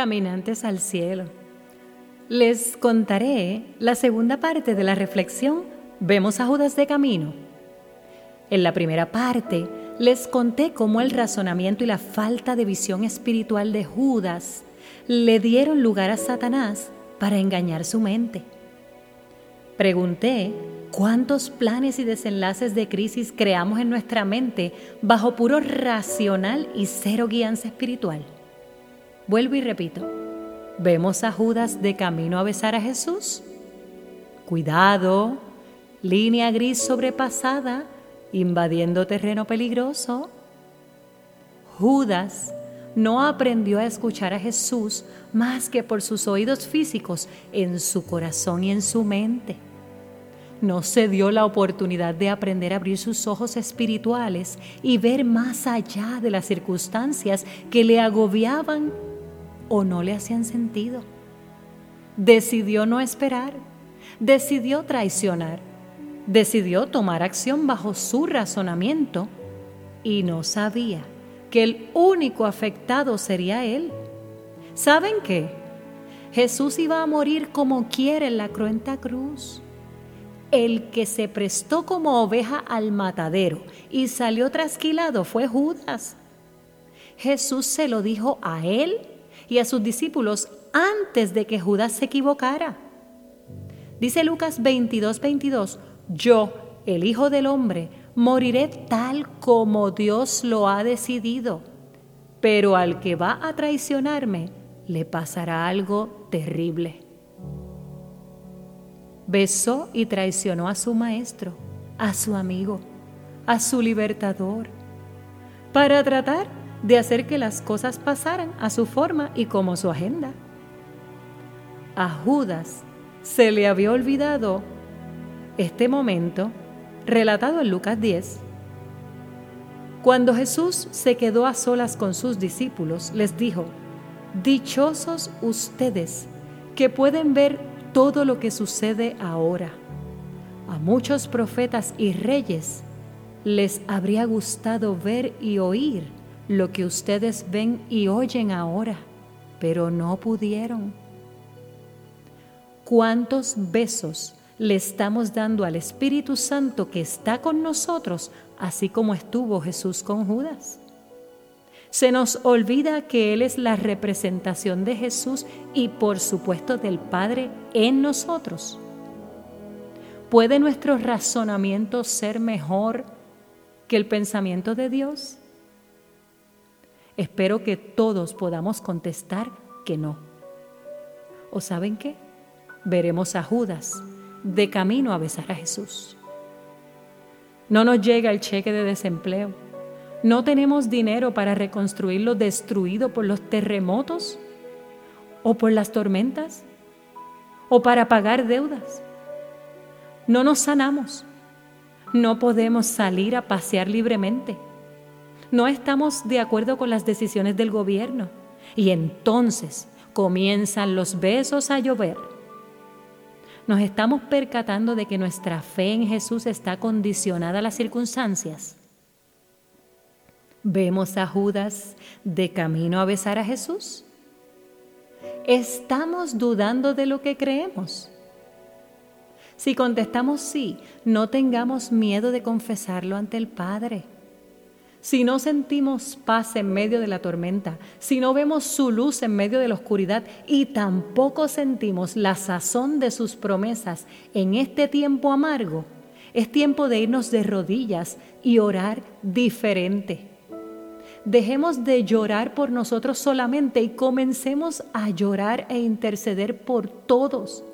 caminantes al cielo. Les contaré la segunda parte de la reflexión. Vemos a Judas de camino. En la primera parte les conté cómo el razonamiento y la falta de visión espiritual de Judas le dieron lugar a Satanás para engañar su mente. Pregunté cuántos planes y desenlaces de crisis creamos en nuestra mente bajo puro racional y cero guianza espiritual. Vuelvo y repito, ¿vemos a Judas de camino a besar a Jesús? Cuidado, línea gris sobrepasada, invadiendo terreno peligroso. Judas no aprendió a escuchar a Jesús más que por sus oídos físicos en su corazón y en su mente no se dio la oportunidad de aprender a abrir sus ojos espirituales y ver más allá de las circunstancias que le agobiaban o no le hacían sentido. Decidió no esperar, decidió traicionar, decidió tomar acción bajo su razonamiento y no sabía que el único afectado sería él. ¿Saben qué? Jesús iba a morir como quiere en la cruenta cruz el que se prestó como oveja al matadero y salió trasquilado fue Judas. Jesús se lo dijo a él y a sus discípulos antes de que Judas se equivocara. Dice Lucas 22, 22, yo, el Hijo del Hombre, moriré tal como Dios lo ha decidido, pero al que va a traicionarme le pasará algo terrible besó y traicionó a su maestro, a su amigo, a su libertador, para tratar de hacer que las cosas pasaran a su forma y como su agenda. A Judas se le había olvidado este momento relatado en Lucas 10. Cuando Jesús se quedó a solas con sus discípulos, les dijo, Dichosos ustedes que pueden ver todo lo que sucede ahora. A muchos profetas y reyes les habría gustado ver y oír lo que ustedes ven y oyen ahora, pero no pudieron. ¿Cuántos besos le estamos dando al Espíritu Santo que está con nosotros, así como estuvo Jesús con Judas? Se nos olvida que Él es la representación de Jesús y por supuesto del Padre en nosotros. ¿Puede nuestro razonamiento ser mejor que el pensamiento de Dios? Espero que todos podamos contestar que no. ¿O saben qué? Veremos a Judas de camino a besar a Jesús. No nos llega el cheque de desempleo no tenemos dinero para reconstruir lo destruido por los terremotos o por las tormentas o para pagar deudas. No nos sanamos. No podemos salir a pasear libremente. No estamos de acuerdo con las decisiones del gobierno. Y entonces comienzan los besos a llover. Nos estamos percatando de que nuestra fe en Jesús está condicionada a las circunstancias. ¿Vemos a Judas de camino a besar a Jesús? ¿Estamos dudando de lo que creemos? Si contestamos sí, no tengamos miedo de confesarlo ante el Padre. Si no sentimos paz en medio de la tormenta, si no vemos su luz en medio de la oscuridad y tampoco sentimos la sazón de sus promesas en este tiempo amargo, es tiempo de irnos de rodillas y orar diferente. Dejemos de llorar por nosotros solamente y comencemos a llorar e interceder por todos.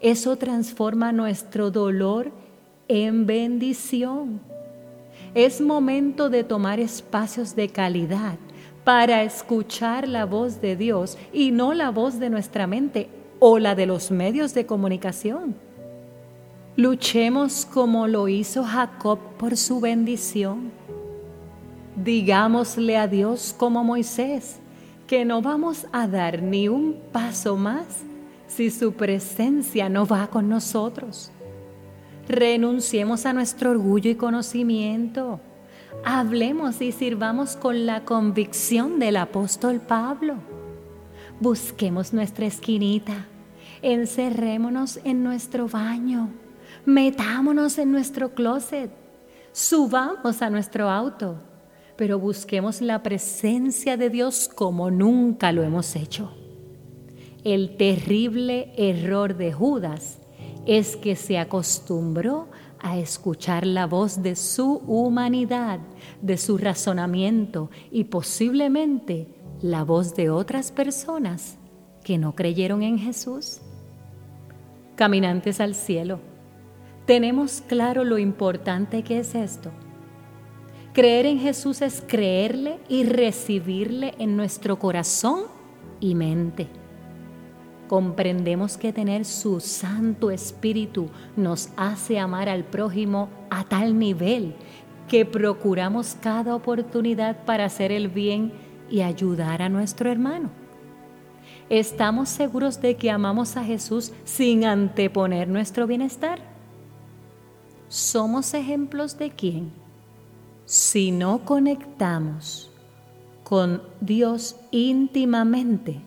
Eso transforma nuestro dolor en bendición. Es momento de tomar espacios de calidad para escuchar la voz de Dios y no la voz de nuestra mente o la de los medios de comunicación. Luchemos como lo hizo Jacob por su bendición. Digámosle a Dios como Moisés que no vamos a dar ni un paso más si su presencia no va con nosotros. Renunciemos a nuestro orgullo y conocimiento. Hablemos y sirvamos con la convicción del apóstol Pablo. busquemos nuestra esquinita, encerrémonos en nuestro baño, metámonos en nuestro closet, subamos a nuestro auto, pero busquemos la presencia de Dios como nunca lo hemos hecho. El terrible error de Judas es que se acostumbró a escuchar la voz de su humanidad, de su razonamiento y posiblemente la voz de otras personas que no creyeron en Jesús. Caminantes al cielo, tenemos claro lo importante que es esto. Creer en Jesús es creerle y recibirle en nuestro corazón y mente comprendemos que tener su Santo Espíritu nos hace amar al prójimo a tal nivel que procuramos cada oportunidad para hacer el bien y ayudar a nuestro hermano. ¿Estamos seguros de que amamos a Jesús sin anteponer nuestro bienestar? ¿Somos ejemplos de quién? Si no conectamos con Dios íntimamente,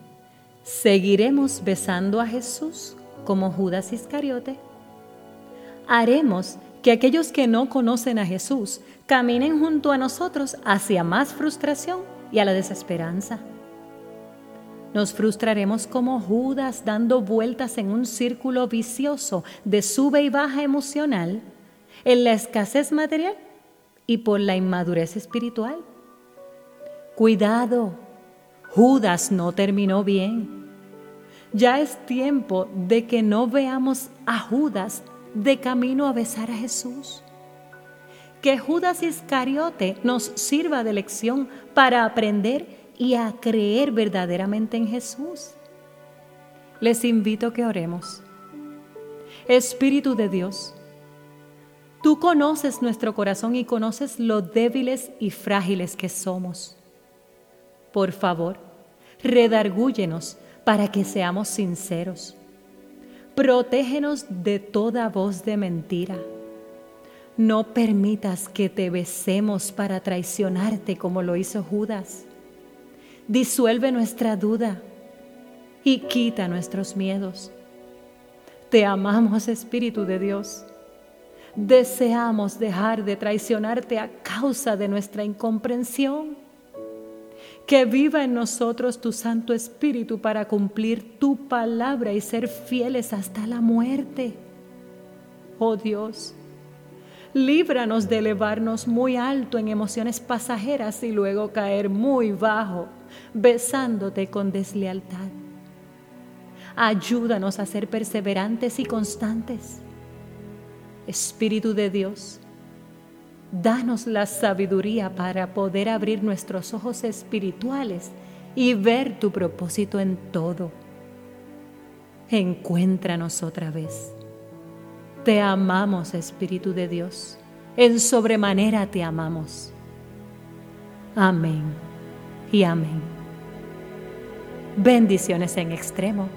¿Seguiremos besando a Jesús como Judas Iscariote? Haremos que aquellos que no conocen a Jesús caminen junto a nosotros hacia más frustración y a la desesperanza. Nos frustraremos como Judas dando vueltas en un círculo vicioso de sube y baja emocional, en la escasez material y por la inmadurez espiritual. Cuidado, Judas no terminó bien. Ya es tiempo de que no veamos a Judas de camino a besar a Jesús. Que Judas Iscariote nos sirva de lección para aprender y a creer verdaderamente en Jesús. Les invito a que oremos. Espíritu de Dios, tú conoces nuestro corazón y conoces lo débiles y frágiles que somos. Por favor, redargúyenos para que seamos sinceros. Protégenos de toda voz de mentira. No permitas que te besemos para traicionarte como lo hizo Judas. Disuelve nuestra duda y quita nuestros miedos. Te amamos, Espíritu de Dios. Deseamos dejar de traicionarte a causa de nuestra incomprensión que viva en nosotros tu Santo Espíritu para cumplir tu palabra y ser fieles hasta la muerte. Oh Dios, líbranos de elevarnos muy alto en emociones pasajeras y luego caer muy bajo, besándote con deslealtad. Ayúdanos a ser perseverantes y constantes. Espíritu de Dios, Danos la sabiduría para poder abrir nuestros ojos espirituales y ver tu propósito en todo. Encuéntranos otra vez. Te amamos, Espíritu de Dios. En sobremanera te amamos. Amén y amén. Bendiciones en extremo.